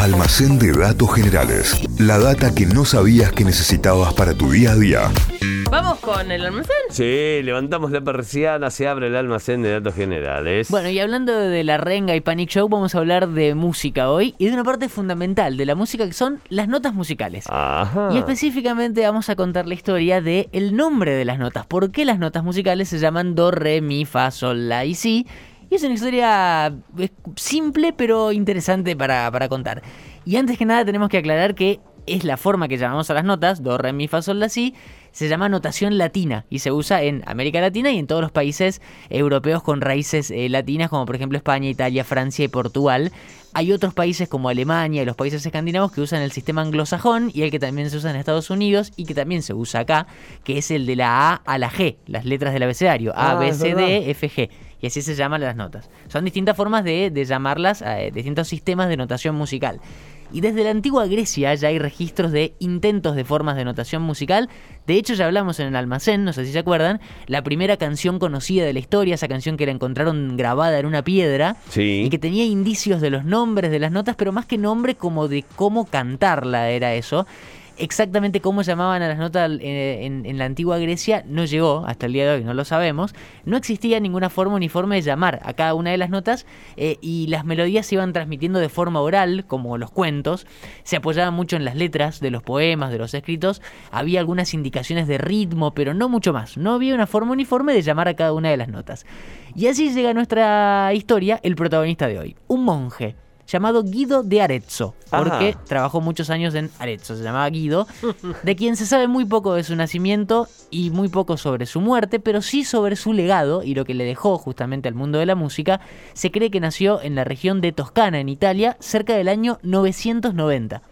Almacén de datos generales. La data que no sabías que necesitabas para tu día a día. ¿Vamos con el almacén? Sí, levantamos la persiana, se abre el almacén de datos generales. Bueno, y hablando de la renga y Panic Show, vamos a hablar de música hoy y de una parte fundamental de la música que son las notas musicales. Ajá. Y específicamente vamos a contar la historia de el nombre de las notas. ¿Por qué las notas musicales se llaman do, re, mi, fa, sol, la y si? Y es una historia simple pero interesante para, para contar. Y antes que nada tenemos que aclarar que es la forma que llamamos a las notas, do, re, mi, fa, sol, la, si, se llama notación latina y se usa en América Latina y en todos los países europeos con raíces eh, latinas, como por ejemplo España, Italia, Francia y Portugal. Hay otros países como Alemania y los países escandinavos que usan el sistema anglosajón y el que también se usa en Estados Unidos y que también se usa acá, que es el de la A a la G, las letras del abecedario, A, Ah, B, C. D, F, G. Y así se llaman las notas. Son distintas formas de, de llamarlas, eh, distintos sistemas de notación musical. Y desde la antigua Grecia ya hay registros de intentos de formas de notación musical. De hecho, ya hablamos en el almacén, no sé si se acuerdan, la primera canción conocida de la historia, esa canción que la encontraron grabada en una piedra Sí. y que tenía indicios de los nombres de las notas, pero más que nombre, como de cómo cantarla era eso. Exactamente cómo llamaban a las notas en, en- la antigua Grecia no llegó, hasta el día de hoy no lo sabemos. No existía ninguna forma uniforme de llamar a cada una de las notas eh, y las melodías se iban transmitiendo de forma oral, como los cuentos. Se apoyaban mucho en las letras de los poemas, de los escritos. Había algunas indicaciones de ritmo, pero no mucho más. No había una forma uniforme de llamar a cada una de las notas. Y así llega nuestra historia el protagonista de hoy, un monje llamado Guido de Arezzo, porque Ajá. trabajó muchos años en Arezzo, se llamaba Guido, de quien se sabe muy poco de su nacimiento y muy poco sobre su muerte, pero sí sobre su legado y lo que le dejó justamente al mundo de la música. Se cree que nació en la región de Toscana, en Italia, cerca del año 990.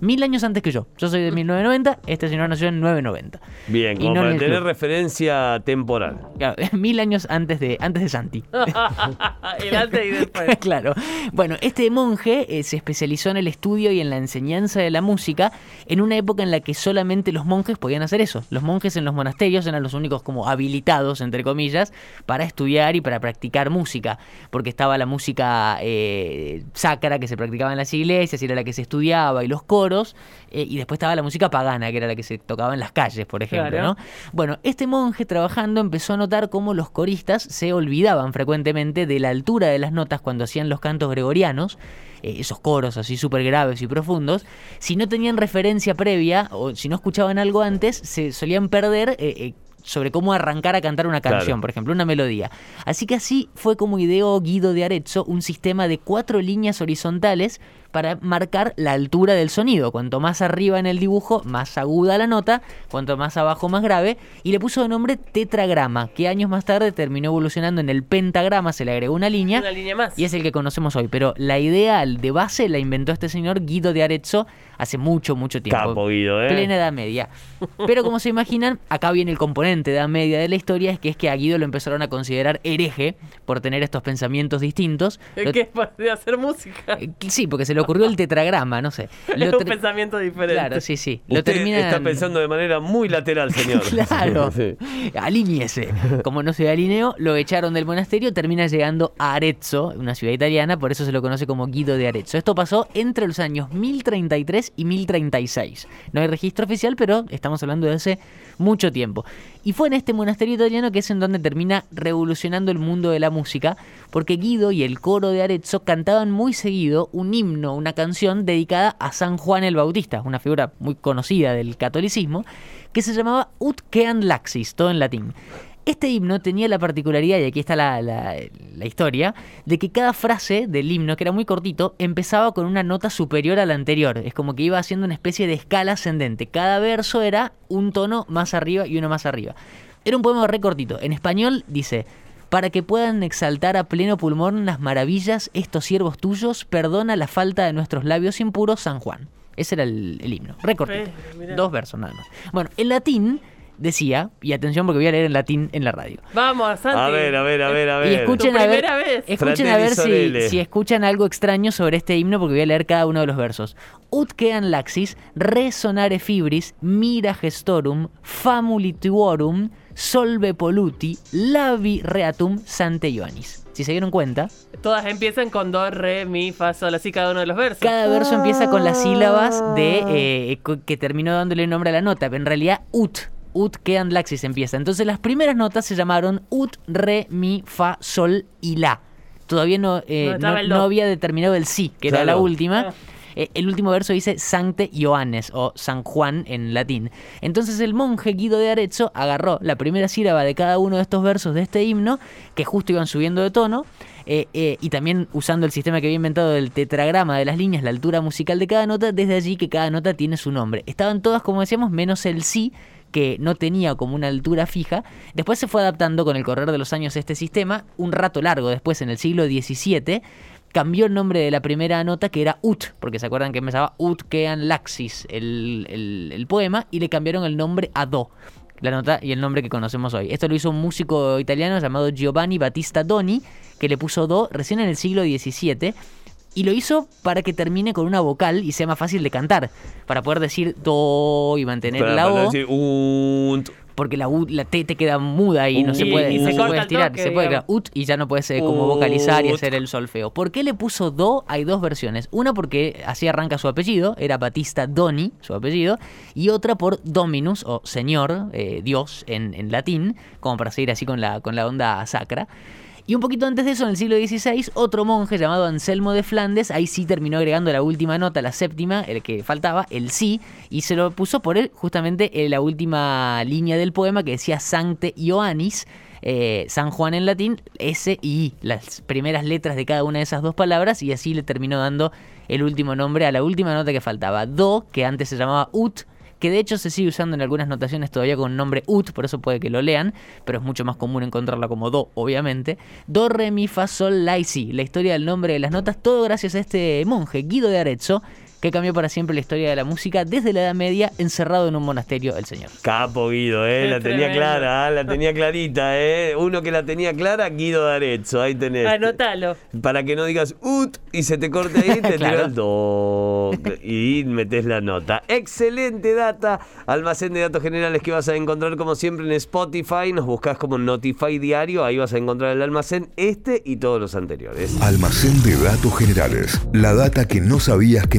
Mil años antes que yo. Yo soy de 1990, este señor nació en 990. Bien, Y como no en para el tener referencia temporal. Claro, mil años antes de, antes de Santi. el antes y después. claro. Bueno, este monje eh, se especializó en el estudio y en la enseñanza de la música en una época en la que solamente los monjes podían hacer eso. Los monjes en los monasterios eran los únicos como habilitados, entre comillas, para estudiar y para practicar música, porque estaba la música eh, sacra que se practicaba en las iglesias y era la que se estudiaba y los coros, eh, y después estaba la música pagana, que era la que se tocaba en las calles, por ejemplo, Claro. ¿no? Bueno, este monje trabajando empezó a notar cómo los coristas se olvidaban frecuentemente de la altura de las notas cuando hacían los cantos gregorianos, eh, esos coros así súper graves y profundos. Si no tenían referencia previa o si no escuchaban algo antes, se solían perder. eh, eh, sobre cómo arrancar a cantar una canción, Claro. por ejemplo, una melodía. Así que así fue como ideó Guido de Arezzo un sistema de cuatro líneas horizontales para marcar la altura del sonido. Cuanto más arriba en el dibujo, más aguda la nota, cuanto más abajo, más grave, y le puso de nombre tetragrama, que años más tarde terminó evolucionando en el pentagrama, se le agregó una línea, Una línea más. y es el que conocemos hoy. Pero la idea de base la inventó este señor Guido de Arezzo hace mucho, mucho tiempo. Capo, Guido, ¿eh? Plena Edad Media. Pero como se imaginan, acá viene el componente de Edad Media de la historia, es que es que a Guido lo empezaron a considerar hereje por tener estos pensamientos distintos. Es Lo- que es de hacer música. Sí, porque se le ocurrió el tetragrama, no sé. Lo Es un pensamiento diferente. Claro, sí, sí. Lo Usted terminan... está pensando de manera muy lateral, señor. Claro, Sí. alíñese. Como no se alineó, lo echaron del monasterio, termina llegando a Arezzo, una ciudad italiana, por eso se lo conoce como Guido de Arezzo. Esto pasó entre los años 1033 y 1036. No hay registro oficial, pero estamos hablando de hace mucho tiempo. Y fue en este monasterio italiano que es en donde termina revolucionando el mundo de la música, porque Guido y el coro de Arezzo cantaban muy seguido un himno, una canción dedicada a San Juan el Bautista, una figura muy conocida del catolicismo, que se llamaba Ut Quean Laxis, todo en latín. Este himno tenía la particularidad, y aquí está la, la- la historia, de que cada frase del himno, que era muy cortito, empezaba con una nota superior a la anterior. Es como que iba haciendo una especie de escala ascendente. Cada verso era un tono más arriba y uno más arriba. Era un poema re cortito. En español dice, para que puedan exaltar a pleno pulmón las maravillas, estos siervos tuyos, perdona la falta de nuestros labios impuros, San Juan. Ese era el, el himno, re cortito. Mirá. Dos versos nada más. Bueno, en latín decía, y atención porque voy a leer en latín en la radio. Vamos, Santi. A ver, a ver, a ver, a ver. Y escuchen Tu a ver, vez. escuchen a ver si, escuchan algo extraño sobre este himno porque voy a leer cada uno de los versos. Ut quean laxis, resonare fibris, mira gestorum, famulituorum, solve polluti lavi reatum sante Ioannis. Si se dieron cuenta, Todas empiezan con do, re, mi, fa, sol, así cada uno de los versos. cada verso empieza con las sílabas de eh, co- que terminó dándole nombre a la nota, pero en realidad ut. Ut quedan laxis empieza. Entonces las primeras notas se llamaron ut, re, mi, fa, sol y la. Todavía no, eh, No había determinado el sí, que era la última. Ah. Eh, el último verso dice Sancte Ioannes o San Juan en latín. Entonces el monje Guido de Arezzo agarró la primera sílaba de cada uno de estos versos de este himno, que justo iban subiendo de tono, eh, eh, y también usando el sistema que había inventado del tetragrama de las líneas, la altura musical de cada nota, desde allí que cada nota tiene su nombre. Estaban todas, como decíamos, menos el sí, que no tenía como una altura fija. Después se fue adaptando con el correr de los años este sistema. Un rato largo después, en el siglo XVII, cambió el nombre de la primera nota que era Ut, porque se acuerdan que empezaba Ut Kean Laxis, el, el- el poema, y le cambiaron el nombre a Do. La nota y el nombre que conocemos hoy. Esto lo hizo un músico italiano llamado Giovanni Battista Doni, que le puso Do recién en el siglo XVII. Y lo hizo para que termine con una vocal y sea más fácil de cantar. Para poder decir do y mantener Para- la O. Porque la, U, la T te queda muda y no se puede, y no se puede estirar. toque, se puede quedar ut y ya no puedes eh, como vocalizar y hacer el solfeo. ¿Por qué le puso Do? Hay dos versiones. Una porque así arranca su apellido, era Batista Doni, su apellido. Y otra por Dominus, o Señor, eh, Dios en, en latín, como para seguir así con la, con la onda sacra. Y un poquito antes de eso, en el siglo XVI, otro monje llamado Anselmo de Flandes, ahí sí terminó agregando la última nota, la séptima, el que faltaba, el sí, y se lo puso por él justamente en la última línea del poema que decía Sancte Ioannis, eh, San Juan en latín, S y I, las primeras letras de cada una de esas dos palabras, y así le terminó dando el último nombre a la última nota que faltaba, Do, que antes se llamaba Ut, que de hecho se sigue usando en algunas notaciones todavía con nombre ut, por eso puede que lo lean, pero es mucho más común encontrarla como do, obviamente. Do, re, mi, fa, sol, la y si. La historia del nombre de las notas, todo gracias a este monje, Guido de Arezzo, que cambió para siempre la historia de la música desde la Edad Media, encerrado en un monasterio el señor. Capo Guido, ¿eh? La tenía clara, ¿ah? la tenía clarita, ¿eh? Uno que la tenía clara, Guido de Arezzo, ahí tenés. Anótalo. Para que no digas ut y se te corte ahí, te Claro. el do y metes la nota. Excelente data, almacén de datos generales que vas a encontrar como siempre en Spotify. Nos buscas como Notify Diario, ahí vas a encontrar el almacén este y todos los anteriores. Almacén de datos generales. La data que no sabías que